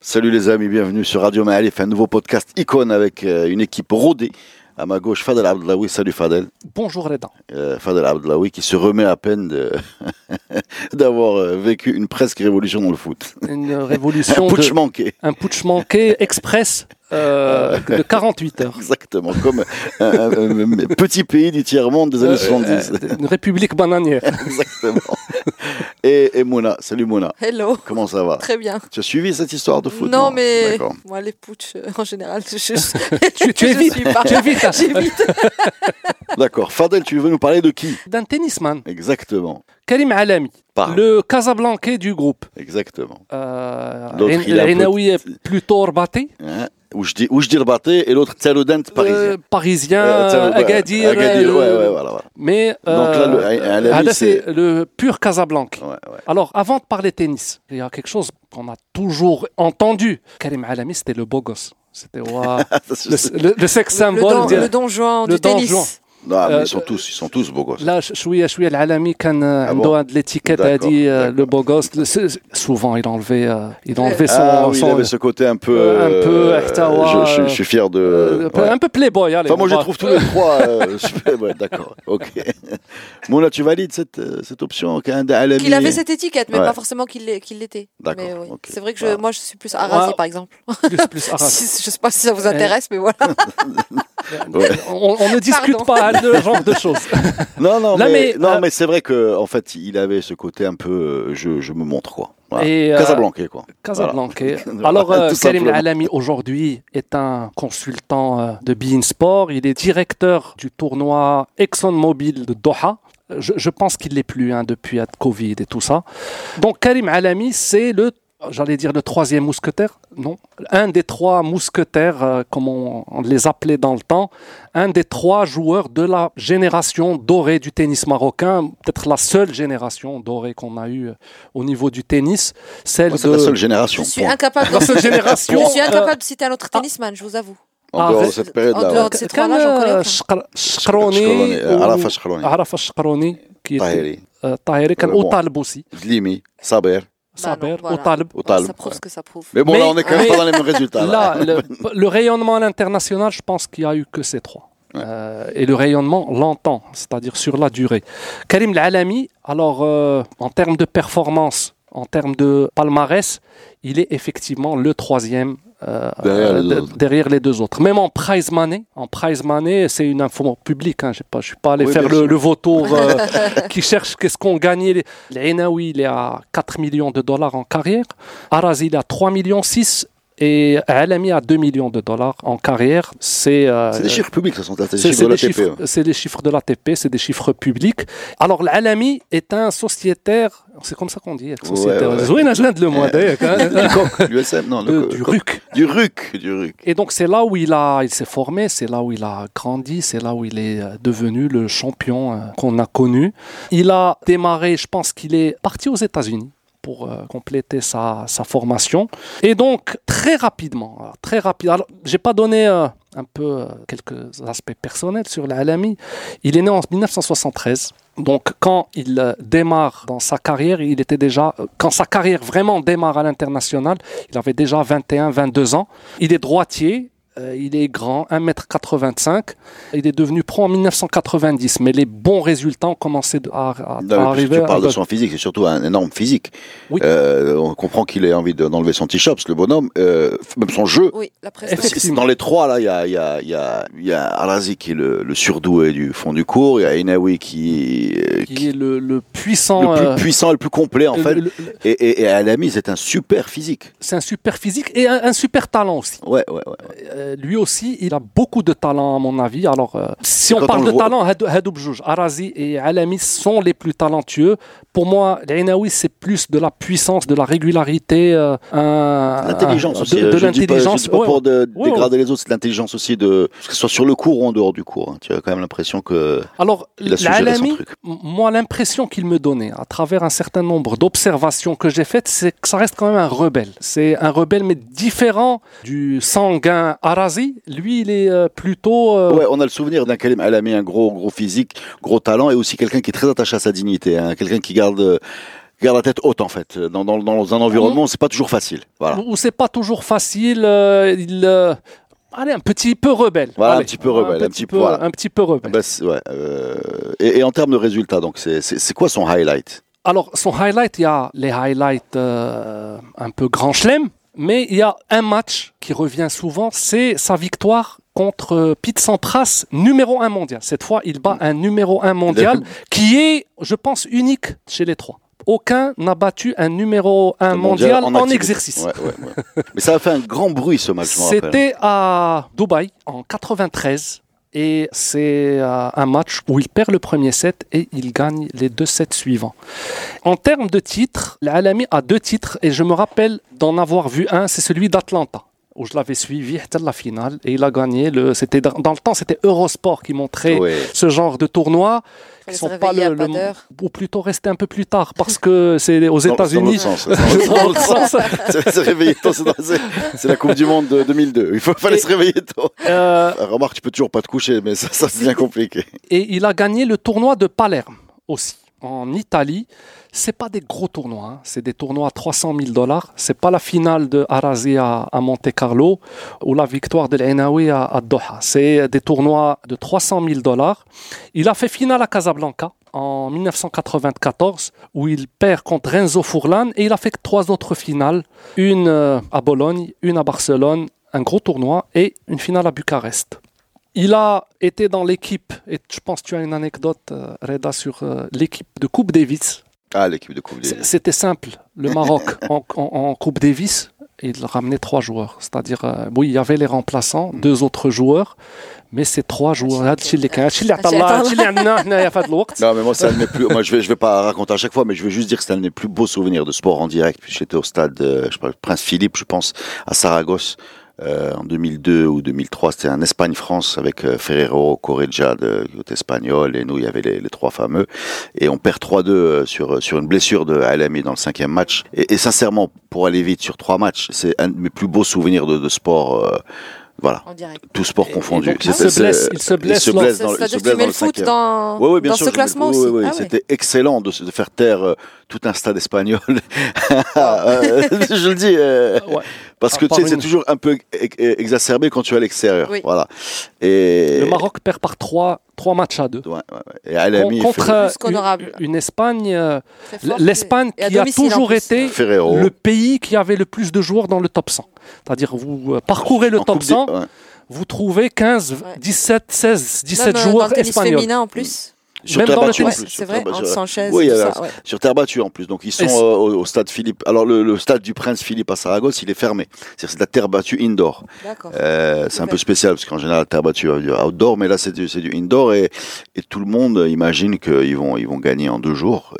Salut les amis, bienvenue sur Radio Maalif, un nouveau podcast icône avec euh, une équipe rodée. À ma gauche, Fadel Abdelawi. Salut Fadel. Bonjour Reda. Euh, Fadel Abdelawi qui se remet à peine de- d'avoir euh, vécu une presque révolution dans le foot. Une Un révolution, putsch de- manqué. un putsch manqué express euh, de 48 heures. Exactement, comme un, un- un petit pays du tiers-monde des années Euh, 70. euh, une république bananière. Exactement. Et, et Mouna, salut Mouna. Hello, Comment ça va très bien. Tu as suivi cette histoire de foot non, mais D'accord. moi, les putsch, euh, en général, je, je, Tu, tu je évites, suis pas. tu évites hein. J'évite. D'accord. Fadel, tu veux nous parler de qui d'un tennisman, Exactement. Karim Alami, Parle. le Casablancais du groupe. Exactement. Euh, L'autre, il a Renaoui est plutôt rebatté. Hein Oujdi, Oujdi Rabaté et l'autre Tsaloudan parisien. parisien, euh, euh Agadir. Agadir, ouais, ouais, voilà, voilà. Mais euh, Donc là, euh, c'est le pur Casablanca. Ouais, ouais. Alors, avant de parler tennis, il y a quelque chose qu'on a toujours entendu. Karim Alami, c'était le beau gosse. C'était wow, le, le, le, sexe symbole. Le, don, le donjon du tennis. Don Non, mais Euh, ils sont tous, ils sont tous beaux gosses. Là, ش- شويه شويه العالمي كان Ah عنده bon هاد l'étiquette D'accord, a dit euh, d'accord. le beau gosse. Le- c'est- Souvent, il enlevait, euh, il enlevait son, ah oui, il son- avait ce côté un peu. euh, un peu euh, Ahtawa, je, je- je suis fier de. euh, un peu- ouais. un peu playboy. Allez, Enfin, moi, on je va- trouve tous les trois euh, super. Ouais, d'accord. Ok. Mouna, tu valides cette, euh, cette option qu'un Alami Qu'il avait cette étiquette, mais Ouais. pas forcément qu'il l'ait- qu'il l'était. D'accord, Mais oui. ok. C'est vrai que je, Voilà. moi, je suis plus Arasi, Ouais. par exemple. plus, plus Arras. Si- je sais pas si ça vous intéresse, mais voilà. Ouais. on, on ne discute Pardon. de genre de choses. Non, non, Là, mais, mais, non, euh, mais c'est vrai que en fait, il avait ce côté un peu. euh, je, je me montre quoi. Voilà. Et, euh, Casablanca quoi. Casablanca. Voilà. Alors, euh, Karim. Alami, aujourd'hui, est un consultant de Bein Sport. Il est directeur du tournoi ExxonMobil de Doha. Je, je pense qu'il l'est plus hein, depuis la Covid et tout ça. Donc, Karim Alami, c'est le, j'allais dire le troisième mousquetaire. Non, un des trois mousquetaires, euh, comme on, on les appelait dans le temps. Un des trois joueurs de la génération dorée du tennis marocain. Peut-être la seule génération dorée qu'on a eue euh, au niveau du tennis. Celle Moi, c'est de... la seule génération. Je suis point. incapable La seule de... génération. Je suis euh, incapable de citer un autre tennisman, je vous avoue. En Ah, dehors de ré- cette période-là. en dehors ouais. de ces كان trois-là, j'en connais aucun. شقر- شقروني، شقروني euh, و- عرفة شقروني. عرفة شقروني qui était طاهري euh, طاهري كان Ouais, bon. وطالب aussi bah ça au talb. Bah, ça prouve ce que ça prouve. Mais bon, là, on est quand même pas dans les mêmes résultats. Là, le, rayonnement à l'international, je pense qu'il n'y a eu que ces trois. Euh, et le rayonnement longtemps, c'est-à-dire sur la durée. Karim Lalami, alors euh, en termes de performance, en termes de palmarès, il est effectivement le troisième euh, Derrière les euh, deux de- autres. derrière les deux autres. Même en prize money, en prize money, c'est une info publique. Hein, je ne suis pas allé Oui, faire le, vautour euh, qui cherche qu'est-ce qu'on gagnait. L'Enaoui, il est à 4 millions de dollars en carrière. Arazi, il est à 3 millions 6 et Alami à 2 millions de dollars en carrière. C'est euh, C'est des chiffres publics, ça sont c'est des chiffres de des, l'ATP. c'est des chiffres de l'ATP, c'est des chiffres publics. Alors, l'Alami est un sociétaire, c'est comme ça qu'on dit, sociétaire. Ouais, ouais. Le moi, d'ailleurs, hein. L'USM, non, le, du RUC. Du RUC, du RUC. Et donc, c'est là où il, a, il s'est formé, c'est là où il a grandi, c'est là où il est euh, devenu le champion euh, qu'on a connu. Il a démarré, je pense qu'il est parti aux États-Unis pour euh, compléter sa, formation. Et donc, très rapidement, très rapide. Alors, j'ai pas donné euh, un peu euh, quelques aspects personnels sur l'Alami. Il est né en 1973. Donc, quand il démarre dans sa carrière, il était déjà, quand sa carrière vraiment démarre à l'international, il avait déjà 21, 22 ans. Il est droitier. Euh, il est grand, 1m85. Il est devenu pro en 1990, mais les bons résultats ont commencé à, à- Non, à arriver. tu parles de son physique, c'est surtout un énorme physique. Oui. Euh, on comprend qu'il ait envie de- d'enlever son t-shirt, le bonhomme. Euh, même son jeu. Oui, la Dans les trois, là, il y a, y, a, il y, a, il y a Arazi qui est le, le surdoué du fond du cours. Il y a Inaoui qui, euh, qui qui est le, le puissant. le plus euh, puissant et le plus complet, en le- fait. le- le- Et, et, et Alami, c'est un super physique. c'est un super physique et un, un super talent aussi. Ouais, ouais, ouais. ouais. Euh, lui aussi, il a beaucoup de talent, à mon avis. Alors, euh, si on parle on de voit- talent, Hadou- Hadou Bjouj, Arazi et Alami sont les plus talentueux. Pour moi, l'Ainaoui, c'est plus de la puissance, de la régularité, euh, L'intelligence aussi. de, pas- l'intelligence. pas ouais, pour de- Ouais, dégrader les autres, c'est l'intelligence aussi de que ce soit sur le cours ou en dehors du cours. hein. Tu as quand même l'impression que Alors, l'Alami, moi, l'impression qu'il me donnait, à travers un certain nombre d'observations que j'ai faites, c'est que ça reste quand même un rebelle. C'est un rebelle, mais différent du sanguin Lui, il est euh, plutôt... euh, Ouais, on a le souvenir d'un Kalim Alami, un gros, gros physique, gros talent, et aussi quelqu'un qui est très attaché à sa dignité, hein. quelqu'un qui garde, euh, garde la tête haute en fait. Dans, dans, dans un environnement, c'est pas toujours facile. Voilà. où c'est pas toujours facile. euh, il, euh, allez, un petit peu rebelle. Voilà, un petit peu rebelle, un petit peu, voilà. un petit peu rebelle. Bah, ouais, euh, et, et en termes de résultats, donc c'est quoi son highlight? Alors, son highlight, il y a les highlights euh, un peu grand chelem, mais il y a un match qui revient souvent, c'est sa victoire contre euh, Pete Sampras, numéro 1 mondial. Cette fois, il bat un numéro 1 mondial qui est, je pense, unique chez les trois. Aucun n'a battu un numéro 1 mondial, en, exercice. Ouais, ouais, ouais. Mais ça a fait un grand bruit ce match. C'était à Dubaï en 93 et c'est euh, un match où il perd le premier set et il gagne les deux sets suivants. En termes de titres, l'Alami a deux titres et je me rappelle d'en avoir vu un, c'est celui d'Atlanta où je l'avais suivi à la finale et il a gagné le c'était dans dans le temps c'était Eurosport qui montrait ce genre de tournoi réveiller à pas d'heure. ou plutôt rester un peu plus tard parce que c'est aux États-Unis. C'est la Coupe du Monde de 2002. Il faut, fallait Et- se réveiller tôt. Euh, Remarque, tu peux toujours pas te coucher, mais ça, ça c'est bien compliqué. Et il a gagné le tournoi de Palerme aussi, en Italie. C'est pas des gros tournois, hein. c'est des tournois à 300 000 dollars. C'est pas la finale de Arazi à, à Monte Carlo ou la victoire de l'Enaoui à, à Doha. C'est des tournois de 300 000 dollars. Il a fait finale à Casablanca en 1994 où il perd contre Renzo Furlan et il a fait trois autres finales, une euh, à Bologne, une à Barcelone, un gros tournoi et une finale à Bucarest. Il a été dans l'équipe, et je pense que tu as une anecdote, euh, Reda, sur euh, l'équipe de Coupe Davis. Ah, l'équipe de Coupe Davis. C'était simple. Le Maroc en, Coupe Davis, il ramenait trois joueurs. C'est-à-dire, euh, oui, il y avait les remplaçants, deux autres joueurs, mais ces trois joueurs. Hein, non, mais moi, c'est plus. Moi, je vais, je vais pas raconter à chaque fois, mais je vais juste dire que c'est un de mes plus beaux souvenirs de sport en direct. J'étais au stade, euh, je parle, Prince Philippe, je pense, à Saragosse, euh, en 2002 ou 2003, c'était un Espagne-France avec euh, Ferrero, Correggia de côté espagnol et nous, il y avait les, les trois fameux. Et on perd 3-2 euh, sur, sur une blessure de Alami dans le cinquième match. Et, et sincèrement, pour aller vite sur trois matchs, c'est un de mes plus beaux souvenirs de, de sport. euh, voilà, En tout sport Et- et confondu. donc, il se blesse- il se blesse dans, il se blesse dans le foot dans, Oui, oui, bien dans sûr. ce classement oui, aussi. oui, oui. Ah ouais. C'était excellent de, se- de faire taire euh, tout un stade espagnol. Euh, je le dis. euh, Ouais. Parce À que tu sais, c'est une- toujours un peu ex- exacerbé quand tu es à l'extérieur. Oui. Voilà. Et, Le Maroc perd par trois, trois matchs à deux. Ouais, ouais, ouais. Et Alami, contre Fer- Plus qu'honorable. une, une Espagne, euh, l'Espagne qui a toujours été Ferrero. le pays qui avait le plus de joueurs dans le top 100. C'est-à-dire, vous euh, parcourez le en top Coupe 100, des- ouais. vous trouvez 15, Ouais. 17, 16, 17 Même, euh, dans joueurs le tennis espagnols. féminin en plus. Sur terre battue, en plus, c'est vrai. Sanchez, Oui, tout ça. ouais. Sur terre battue en plus. Donc ils sont euh, au, au stade Philippe. Alors le, le stade du Prince Philippe à Saragosse, il est fermé. C'est de la terre battue indoor. Euh, c'est un peu spécial parce qu'en général, la terre battue euh, outdoor, mais là c'est du, indoor et, et tout le monde imagine qu'ils vont, ils vont gagner en deux jours.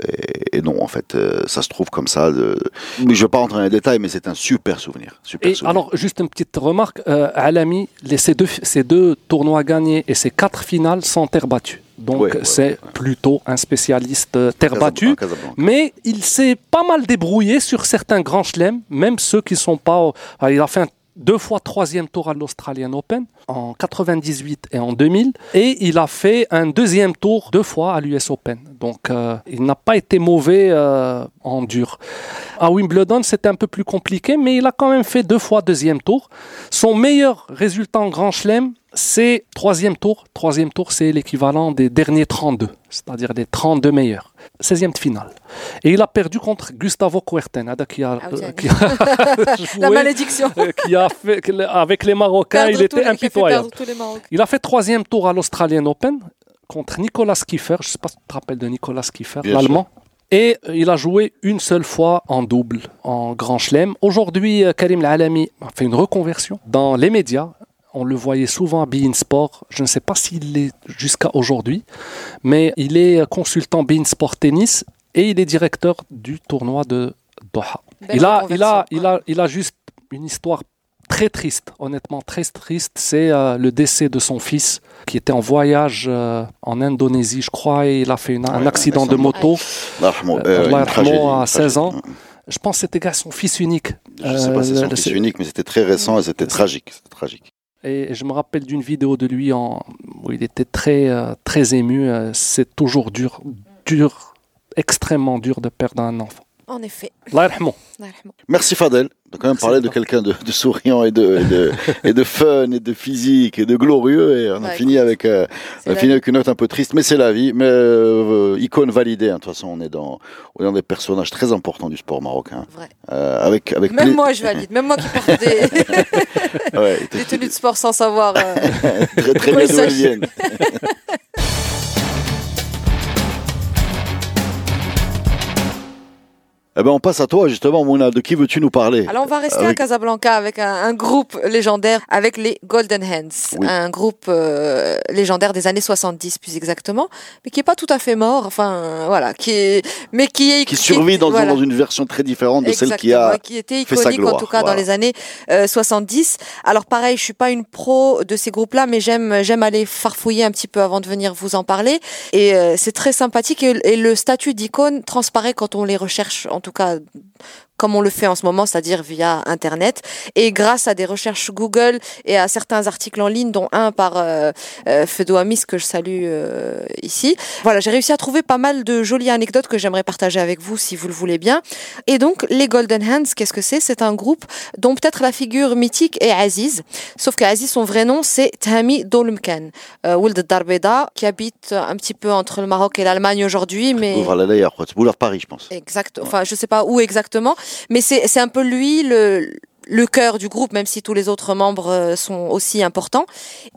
Et, et non, en fait, euh, ça se trouve comme ça. De... Mais je vais pas rentrer dans les détails, mais c'est un super souvenir. Super Et souvenir. alors, juste une petite remarque, euh, Alami, ces, deux, ces deux tournois gagnés et ces quatre finales sont terre battue. Donc, Ouais, ouais, c'est ouais, plutôt un spécialiste euh, terre battue. Mais il s'est pas mal débrouillé sur certains grands chelems, même ceux qui sont pas. enfin, il a fait un- deux fois troisième tour à l'Australian Open en 98 et en 2000, et il a fait un deuxième tour deux fois à l'US Open. Donc euh, il n'a pas été mauvais euh, en dur. À Wimbledon, c'était un peu plus compliqué, mais il a quand même fait deux fois deuxième tour. Son meilleur résultat en Grand Chelem, c'est troisième tour. Troisième tour, c'est l'équivalent des derniers 32, c'est-à-dire les 32 meilleurs. 16e de finale. Et il a perdu contre Gustavo Kuerten, hein, qui a, Ah euh, ça qui a joué, La malédiction. euh, qui a fait, avec les Marocains, Perdre il était impitoyable. Il a fait troisième tour à l'Australian Open contre Nicolas Kiefer. Je ne sais pas si tu te rappelles de Nicolas Kiefer, Bien l'allemand. Et euh, il a joué une seule fois en double, en Grand Chelem. Aujourd'hui, Karim Lalami a fait une reconversion dans les médias. On le voyait souvent à Bein Sport. Je ne sais pas s'il l'est jusqu'à aujourd'hui, mais il est consultant Bein Sport Tennis et il est directeur du tournoi de Doha. Il a, il, a, il, a, il a juste une histoire très triste, honnêtement très triste. C'est euh, le décès de son fils qui était en voyage euh, en Indonésie, je crois, et il a fait une- un accident de moto. Euh, à une 16 tragédie. ans. Je pense que c'était gars, son fils unique. Je sais pas si c'est son fils unique, mais c'était très récent et c'était tragique. C'était tragique. Et je me rappelle d'une vidéo de lui en, où il était très, euh, très ému. Euh, C'est toujours dur, dur, extrêmement dur de perdre un enfant. En effet. Merci Fadel. On a quand même parlé de quelqu'un de, de souriant et de, et, de, et de fun et de physique et de glorieux. Et on a Ouais, fini avec, euh, on a fini vie. avec une note un peu triste, mais c'est la vie. Mais euh, icône validée. hein. De toute façon, on est dans, on est dans des personnages très importants du sport marocain. Vrai. Euh, avec, avec Même pla- moi, je valide. Même moi qui porte des, Ouais, des tenues de sport sans savoir. euh, très, très bien d'où elles viennent. Eh ben, on passe à toi, justement, Mouna. De qui veux-tu nous parler Alors, on va rester à Casablanca avec un, un groupe légendaire, avec les Golden Hands. Oui. Un groupe euh, légendaire des années 70, plus exactement, mais qui est pas tout à fait mort. Enfin, euh, voilà, qui est, mais qui est Qui survit dans, voilà. dans une version très différente de celle qui Exactement, a. qui était fait sa iconique en gloire, tout cas voilà. dans les années euh, 70. Alors pareil, je suis pas une pro de ces groupes-là, mais j'aime j'aime aller farfouiller un petit peu avant de venir vous en parler. Et euh, c'est très sympathique et, et le statut d'icône transparaît quand on les recherche, en tout cas comme on le fait en ce moment, c'est-à-dire via Internet, et grâce à des recherches Google et à certains articles en ligne, dont un par euh, euh, Fedo Amis que je salue euh, ici. Voilà, j'ai réussi à trouver pas mal de jolies anecdotes que j'aimerais partager avec vous si vous le voulez bien. Et donc, les Golden Hands, qu'est-ce que c'est? C'est un groupe dont peut-être la figure mythique est Aziz. Sauf que Aziz, son vrai nom, c'est Tahami Dolmkan, euh, Ould Darbeda, qui habite un petit peu entre le Maroc et l'Allemagne aujourd'hui, mais... Boulevard la Boulevard Paris, je pense. Exact. Enfin, je sais pas où exactement, mais c'est un peu lui le le cœur du groupe, même si tous les autres membres euh, sont aussi importants.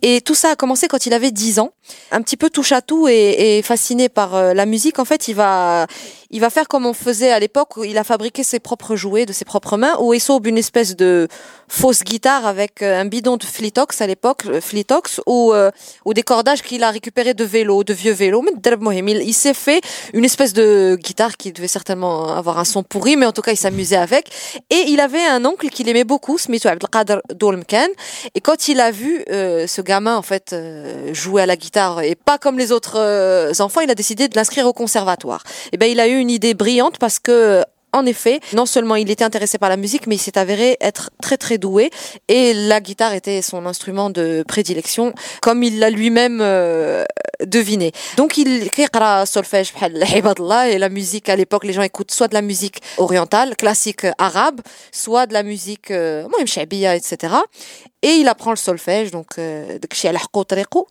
Et tout ça a commencé quand il avait 10 ans, un petit peu touche à tout et, et fasciné par euh, la musique. En fait, il va il va faire comme on faisait à l'époque, où il a fabriqué ses propres jouets de ses propres mains, où il sauve une espèce de fausse guitare avec euh, un bidon de Flitox à l'époque, Flitox, ou, euh, ou des cordages qu'il a récupérés de vélos, de vieux vélos. Il, il s'est fait une espèce de guitare qui devait certainement avoir un son pourri, mais en tout cas, il s'amusait avec. Et il avait un oncle qu'il aimait beaucoup, Smith Abdelkader Dolmkan. Et quand il a vu euh, ce gamin, en fait, euh, jouer à la guitare, et pas comme les autres euh, enfants, il a décidé de l'inscrire au conservatoire. Et ben, il a eu une idée brillante parce que en effet, non seulement il était intéressé par la musique, mais il s'est avéré être très très doué et la guitare était son instrument de prédilection, comme il l'a lui-même euh, deviné. Donc il écrit solfège et la musique à l'époque, les gens écoutent soit de la musique orientale, classique arabe, soit de la musique euh, etc et il apprend le solfège, donc euh,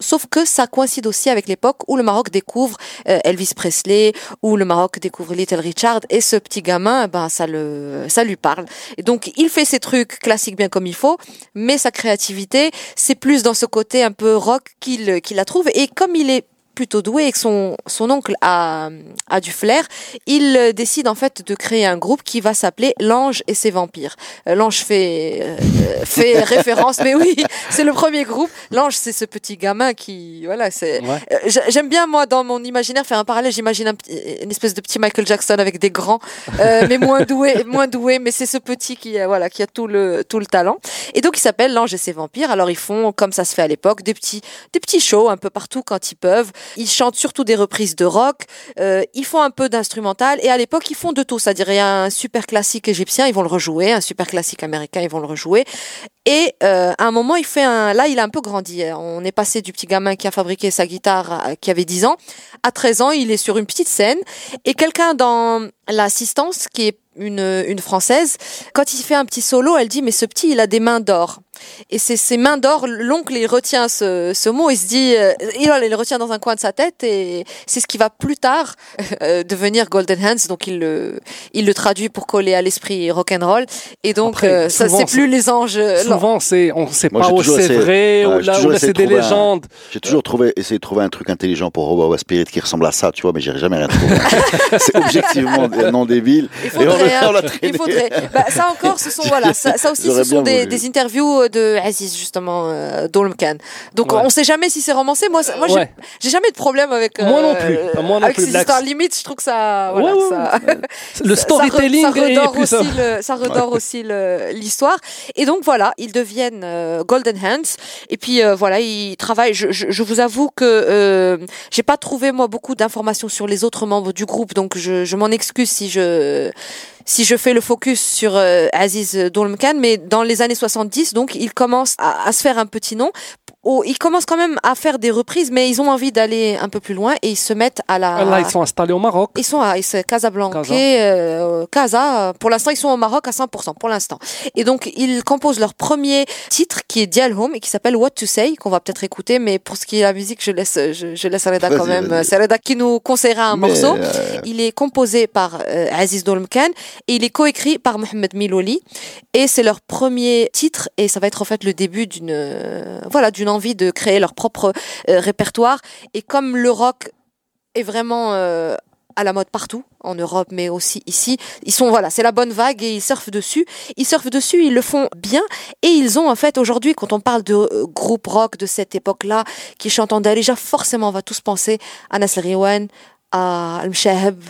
sauf que ça coïncide aussi avec l'époque où le Maroc découvre euh, Elvis Presley, où le Maroc découvre Little Richard, et ce petit gamin, eh ben ça le, ça lui parle. Et donc il fait ses trucs classiques bien comme il faut, mais sa créativité, c'est plus dans ce côté un peu rock qu'il qu'il la trouve. Et comme il est plutôt doué et que son, son oncle a, a du flair, il euh, décide en fait de créer un groupe qui va s'appeler L'Ange et ses vampires. Euh, L'Ange fait, euh, fait référence, mais oui, c'est le premier groupe. L'Ange, c'est ce petit gamin qui, voilà, c'est. Ouais. Euh, J'aime bien moi dans mon imaginaire faire un parallèle. J'imagine un une espèce de petit Michael Jackson avec des grands, euh, mais moins doué, moins doué. Mais c'est ce petit qui, voilà, qui a tout le tout le talent. Et donc il s'appelle L'Ange et ses vampires. Alors ils font comme ça se fait à l'époque des petits des petits shows un peu partout quand ils peuvent. Ils chantent surtout des reprises de rock. Euh, ils font un peu d'instrumental et à l'époque ils font de tout. C'est-à-dire il y a un super classique égyptien, ils vont le rejouer. Un super classique américain, ils vont le rejouer. Et euh, à un moment, il fait un. Là, il a un peu grandi. On est passé du petit gamin qui a fabriqué sa guitare, à- qui avait 10 ans, à 13 ans, il est sur une petite scène. Et quelqu'un dans l'assistance, qui est une, une française, quand il fait un petit solo, elle dit Mais ce petit, il a des mains d'or. Et c'est ces mains d'or, l'oncle, il retient ce, ce mot, il se dit, euh, il, il le retient dans un coin de sa tête, et c'est ce qui va plus tard euh, devenir Golden Hands. Donc il le, il le traduit pour coller à l'esprit rock'n'roll. Et donc, Après, euh, ça, c'est plus les anges. Euh, non. Souvent, c'est, on ne sait Moi, pas où c'est essayé- vrai, Ouais, ou là, c'est de des légendes. J'ai toujours trouvé, essayé de trouver un truc intelligent pour Robo Spirit qui ressemble à ça, tu vois, mais j'ai jamais rien trouvé. c'est objectivement un nom débile. Il Et on faudrait, le- on hein. il faudrait. Bah, ça encore, ce sont voilà, ça, ça aussi, ce sont des, des interviews de Aziz justement euh, Dolmkan. Donc Ouais. on sait jamais si c'est romancé. Moi, moi j'ai- Ouais. j'ai jamais de problème avec. euh, Moi non plus. Moi non avec plus, ces histoires limite, je trouve que ça. Voilà, Ouais, ouais, ça- Le storytelling ça, re- ça est redore plus. aussi le, ça redore aussi le- l'histoire. Et donc voilà, ils deviennent euh, Golden Hands. Et puis euh, voilà, ils travaillent. Je, je, je vous avoue que euh, j'ai pas trouvé moi beaucoup d'informations sur les autres membres du groupe, donc je, je m'en excuse si je si je fais le focus sur euh, Aziz Dolmkan, mais dans les années 70, donc ils commencent à, à se faire un petit nom. Oh, ils commencent quand même à faire des reprises, mais ils ont envie d'aller un peu plus loin et ils se mettent à la. Là, ils sont installés au Maroc. Ils sont à Casablanca, Casa. euh, Casa. Pour l'instant, ils sont au Maroc à 100%, pour l'instant. Et donc, ils composent leur premier titre qui est Dialhom et qui s'appelle What to Say, qu'on va peut-être écouter, mais pour ce qui est de la musique, je laisse, je, je laisse Reda quand même. C'est Reda qui nous conseillera un Mais, morceau. euh, Il est composé par euh, Aziz Dolmkan et il est coécrit par Mohamed Miloli et c'est leur premier titre et ça va être en fait le début d'une euh, voilà d'une envie de créer leur propre euh, répertoire. Et comme le rock est vraiment euh, à la mode partout en Europe mais aussi ici ils sont voilà c'est la bonne vague et ils surfent dessus. Ils surfent dessus ils le font bien. Et ils ont en fait aujourd'hui quand on parle de euh, groupe rock de cette époque là qui chantent en Darija forcément on va tous penser à Nasser Riwan à Al-Mshahab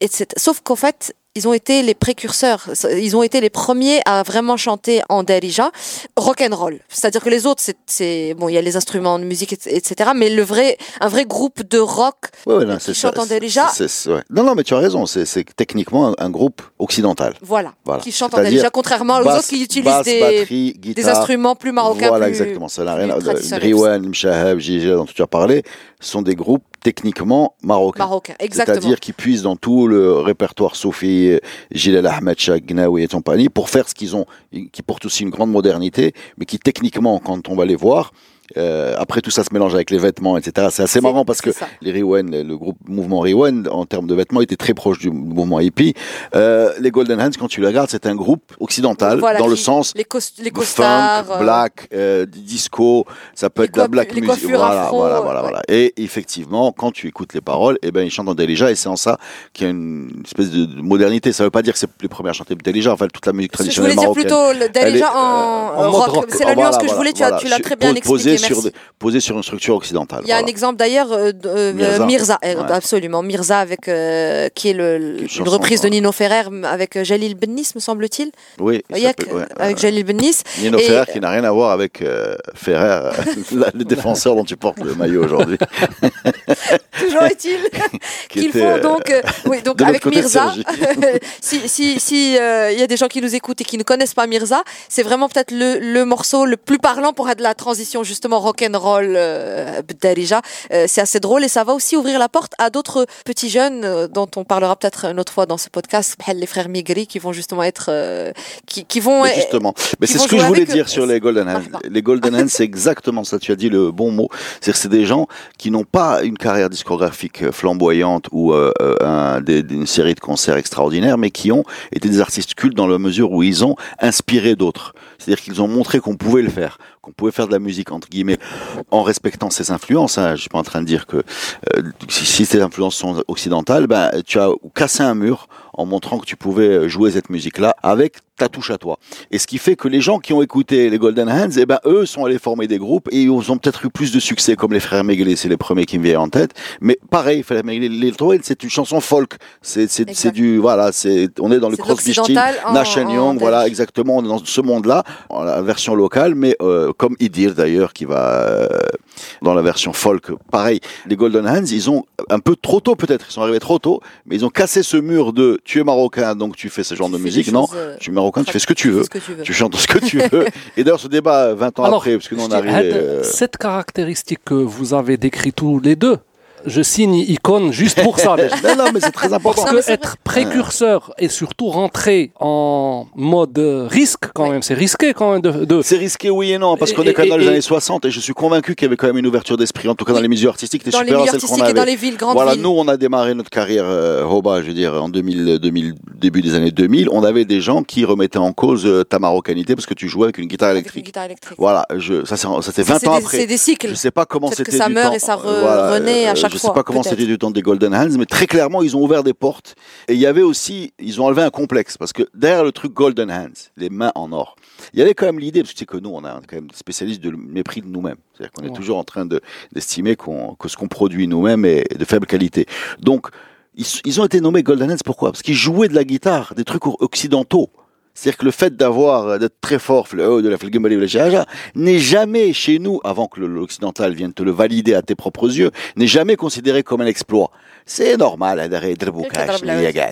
etc. Sauf qu'en fait, ils ont été les précurseurs, ils ont été les premiers à vraiment chanter en Darija, rock and roll. C'est-à-dire que les autres, c'est- bon, il y a les instruments de musique, et- etc. Mais le vrai, un vrai groupe de rock ouais, ouais, non, qui chante ça, en Darija, ouais. Non, non, mais tu as raison. C'est techniquement un, un groupe occidental. voilà, Voilà. qui chante en Darija, contrairement aux Basse- autres qui utilisent basse, des, batterie, des guitare. instruments plus marocains. Voilà, plus- exactement. Ça n'a rien à. Riwan, Mshahab, Gigi, dont tu as parlé, sont des groupes techniquement marocains. marocains. Exactement. C'est-à-dire qu'ils puissent dans tout le répertoire Soufi, Gilal Ahmed, Gnawi et compagnie pour faire ce qu'ils ont, qui portent aussi une grande modernité, mais qui techniquement, quand on va les voir, euh, après tout ça se mélange avec les vêtements, etc. C'est assez marrant parce que ça. les Riwen, le groupe mouvement Riwen, en termes de vêtements, était très proche du mouvement hippie. Euh, les Golden Hands, quand tu les regardes, c'est un groupe occidental, Voilà, dans le sens les, les costards, funk, euh, black, euh, disco, ça peut être de la black music. Voilà, afro, voilà, voilà, ouais. voilà. Et effectivement, quand tu écoutes les paroles, eh ben ils chantent en Delija et c'est en ça qu'il y a une espèce de de modernité. Ça veut pas dire que c'est les premiers à chanter Delija. Enfin, toute la musique je traditionnelle voulais dire marocaine. plutôt le Elle est, Darija euh, en, rock. C'est la nuance que je voulais. Tu, l'as très bien expliqué. Sur, posé sur une structure occidentale. Il y a un exemple d'ailleurs euh, euh, Mirza. Mirza, euh, Ouais. absolument Mirza avec euh, qui est le, Une chanson, reprise de ouais. Nino Ferrer avec Jalil Bennis me semble-t-il. Oui, il Il ouais, avec. Jalil Bennis. Nino et- Ferrer qui n'a rien à voir avec Ferrer, le défenseur dont tu portes le maillot aujourd'hui. Toujours est-il qui qu'ils font donc oui donc avec Mirza. Si si si il y a des gens qui nous écoutent et qui ne connaissent pas Mirza, c'est vraiment peut-être le, le morceau le plus parlant pour de la transition justement rock and roll euh, Darija. Euh, c'est assez drôle et ça va aussi ouvrir la porte à d'autres petits jeunes euh, dont on parlera peut-être une autre fois dans ce podcast, les frères Migri qui vont justement être euh, qui, qui vont Mais justement, mais c'est ce que je voulais dire sur les Golden Hands. Les Golden Hands, c'est exactement ça. Tu as dit le bon mot. C'est-à-dire que c'est des gens qui n'ont pas une carrière discographique flamboyante ou un- des- une série de concerts extraordinaires, mais qui ont été des artistes cultes dans la mesure où ils ont inspiré d'autres. C'est-à-dire qu'ils ont montré qu'on pouvait le faire, qu'on pouvait faire de la musique entre guillemets en respectant ses influences. Hein. Je suis pas en train de dire que euh, si, si ces influences sont occidentales, ben tu as cassé un mur en montrant que tu pouvais jouer cette musique-là avec ta touche à toi. Et ce qui fait que les gens qui ont écouté les Golden Hands, eh ben eux sont allés former des groupes et ils ont peut-être eu plus de succès, comme les frères Megley, c'est les premiers qui me viennent en tête. Mais pareil, frères Troyen, c'est une chanson folk. C'est c'est Exact. c'est du voilà, c'est on est dans le Crosby, en- Nash Young, voilà exactement, on est dans ce monde-là, en la version locale, mais euh, comme Idir d'ailleurs qui va euh, dans la version folk. Pareil, les Golden Hands, ils ont un peu trop tôt peut-être, ils sont arrivés trop tôt, mais ils ont cassé ce mur de tu es marocain donc tu fais ce genre Tu de musique. Non, euh, tu es marocain, tu fais ce que tu veux. que tu veux. Tu chantes ce que tu veux. Et d'ailleurs, ce débat, 20 ans Alors, après, parce que nous on. Had, euh, Cette caractéristique que vous avez décrit tous les deux, je signe icône juste pour ça. déjà. Non, non, mais c'est très important. Parce que être précurseur et surtout rentrer en mode euh, risque quand Ouais. même, c'est risqué quand même de. de- C'est risqué oui et non, parce qu'on est quand même dans les et- années 60 et je suis convaincu qu'il y avait quand même une ouverture d'esprit, en tout cas dans les milieux artistiques, qui était Dans les milieux à celle qu'on artistiques et avait. dans les villes, grandes Voilà, villes. nous, on a démarré notre carrière euh, Hoba, je veux dire, en 2000, 2000, début des années 2000. On avait des gens qui remettaient en cause euh, ta marocanité parce que tu jouais avec une guitare avec une électrique. guitare électrique. Voilà, je, ça c'est ça, c'est Ça, 20 c'est ans des- après. C'est des cycles. Je sais pas comment Peut-être c'était que ça du meurt temps. et ça re- Voilà, renaît à euh, chaque je sais pas comment c'était du temps des Golden Hands, mais très clairement, ils ont ouvert des portes. Et il y avait aussi, ils ont enlevé un complexe, parce que derrière le truc Golden Hands, les mains en or, il y avait quand même l'idée, parce que tu sais que nous, on a quand même des spécialistes de mépris de nous-mêmes. C'est-à-dire qu'on est Ouais. toujours en train de- d'estimer que ce qu'on produit nous-mêmes est de faible qualité. Donc, ils, ils ont été nommés Golden Hands, pourquoi? Parce qu'ils jouaient de la guitare, des trucs occidentaux. C'est-à-dire que le fait d'avoir, d'être très fort, haut de la ou n'est jamais chez nous, avant que l'occidental vienne te le valider à tes propres yeux, n'est jamais considéré comme un exploit. C'est normal, hein,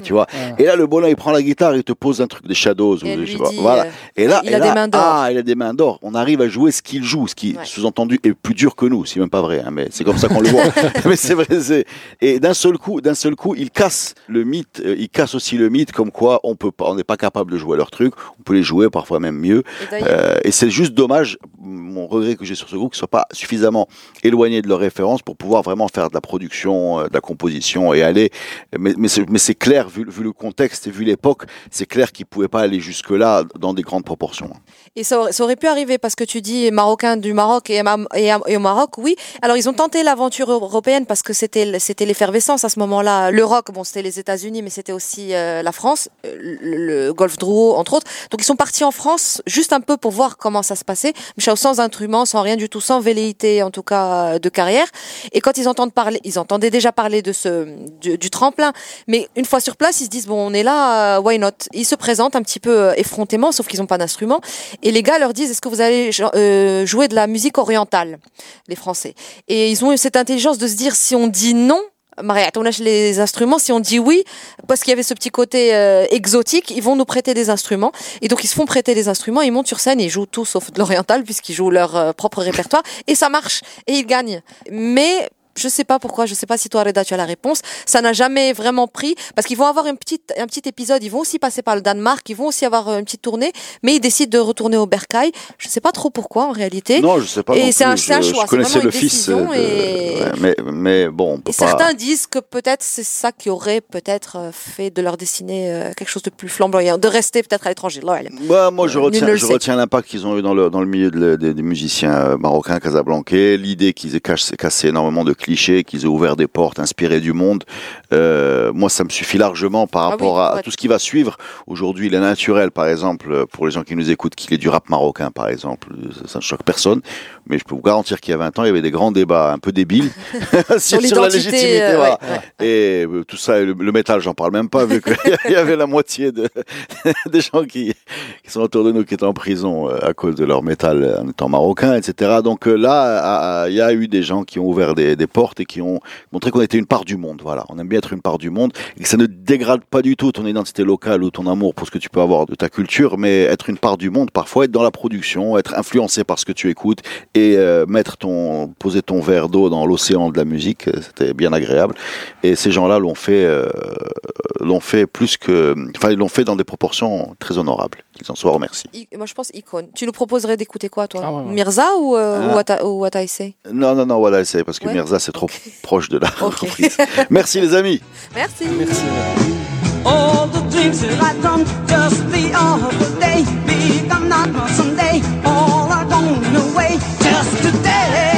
tu vois. Et là, le bonhomme, il prend la guitare, il te pose un truc des Shadows, ou Et de- lui je sais pas, dit, voilà. euh, Et là, il et a là, des mains d'or. Ah, il a des mains d'or. On arrive à jouer ce qu'il joue, ce qui, Ouais. sous-entendu, est plus dur que nous. C'est même pas vrai, hein, mais c'est comme ça qu'on le voit. mais c'est vrai. c'est- Et d'un seul coup, d'un seul coup, il casse le mythe. euh, il casse aussi le mythe, comme quoi on peut pas, on n'est pas capable de jouer leur truc. On peut les jouer parfois même mieux. Et Euh, et c'est juste dommage, mon regret que j'ai sur ce groupe, qu'ils soient pas suffisamment éloignés de leurs références pour pouvoir vraiment faire de la production, euh, de la composition et aller. Mais, mais c'est clair, vu, vu le contexte et vu l'époque, c'est clair qu'ils pouvaient pas aller jusque là dans des grandes proportions. Et ça aurait, ça aurait pu arriver parce que tu dis marocain du Maroc et, ma- et, et au Maroc, oui. Alors ils ont tenté l'aventure européenne parce que c'était c'était l'effervescence à ce moment-là. Le rock, bon, c'était les États-Unis, mais c'était aussi euh, la France, le, le golf drouot entre autres. Donc ils sont partis en France juste un peu pour voir comment ça se passait, mais sans instruments, sans rien du tout, sans velléité en tout cas euh, de carrière. Et quand ils entendent parler, ils entendaient déjà parler de ce du, tremplin, mais une fois sur place, ils se disent bon, on est là, euh, why not? Ils se présentent un petit peu euh, effrontément, sauf qu'ils n'ont pas d'instruments. Et les gars leur disent est-ce que vous allez jouer de la musique orientale, les Français? Et ils ont eu cette intelligence de se dire si on dit non. Les instruments. Si on dit oui, parce qu'il y avait ce petit côté euh, exotique, ils vont nous prêter des instruments. Et donc ils se font prêter des instruments, ils montent sur scène ils jouent tout sauf de l'oriental puisqu'ils jouent leur euh, propre répertoire et ça marche et ils gagnent. Mais je sais pas pourquoi, je sais pas si toi Reda tu as la réponse. Ça n'a jamais vraiment pris parce qu'ils vont avoir une petite, un petit épisode. Ils vont aussi passer par le Danemark, ils vont aussi avoir une petite tournée, mais ils décident de retourner au Bercail. Je sais pas trop pourquoi en réalité. Non, je sais pas. Et c'est un- choix, Je connaissais le fils. décision de- et- ouais, mais, mais bon, on peut Et pas. certains disent que peut-être c'est ça qui aurait peut-être euh, fait de leur destinée euh, quelque chose de plus flamboyant, de rester peut-être à l'étranger. Ouais, moi, je Euh, retiens, je retiens l'impact qu'ils ont eu dans le, dans le milieu de des, musiciens euh, marocains, casablancais, l'idée qu'ils aient cassé, cassé énormément de clichés, qu'ils aient ouvert des portes, inspiré du monde. Euh, moi, ça me suffit largement par Ah rapport oui, à, à tout ce qui va suivre. Aujourd'hui, il est naturel, par exemple, pour les gens qui nous écoutent, qu'il est du rap marocain, par exemple. Ça ne choque personne. Mais je peux vous garantir qu'il y a 20 ans, il y avait des grands débats un peu débiles sur, sur la légitimité. euh, voilà. ouais, ouais. Et euh, tout ça, le, le métal, j'en parle même pas, vu qu'il y avait la moitié de, des gens qui, qui sont autour de nous qui étaient en prison euh, à cause de leur métal en étant marocain, etc. Donc là, il y a eu des gens qui ont ouvert des, des portes et qui ont montré qu'on était une part du monde. Voilà, on aime bien être une part du monde et que ça ne dégrade pas du tout ton identité locale ou ton amour pour ce que tu peux avoir de ta culture, mais être une part du monde, parfois être dans la production, être influencé par ce que tu écoutes et euh, mettre ton, poser ton verre d'eau dans l'océan de la musique, euh, c'était bien agréable. Et ces gens-là l'ont fait, euh, l'ont fait plus que, enfin, ils l'ont fait dans des proportions très honorables. Qu'ils en soient remerciés. I- Moi, je pense icône. Tu nous proposerais d'écouter quoi, toi? Ah ouais, ouais. Mirza ou, euh, Ah. ou Ata- ou Ataïsé Non, non, non, voilà, c'est parce que Ouais. Mirza, c'est trop proche de la reprise. Merci les amis. Merci. Merci. All the dreams that I done just the other day become not my away just today.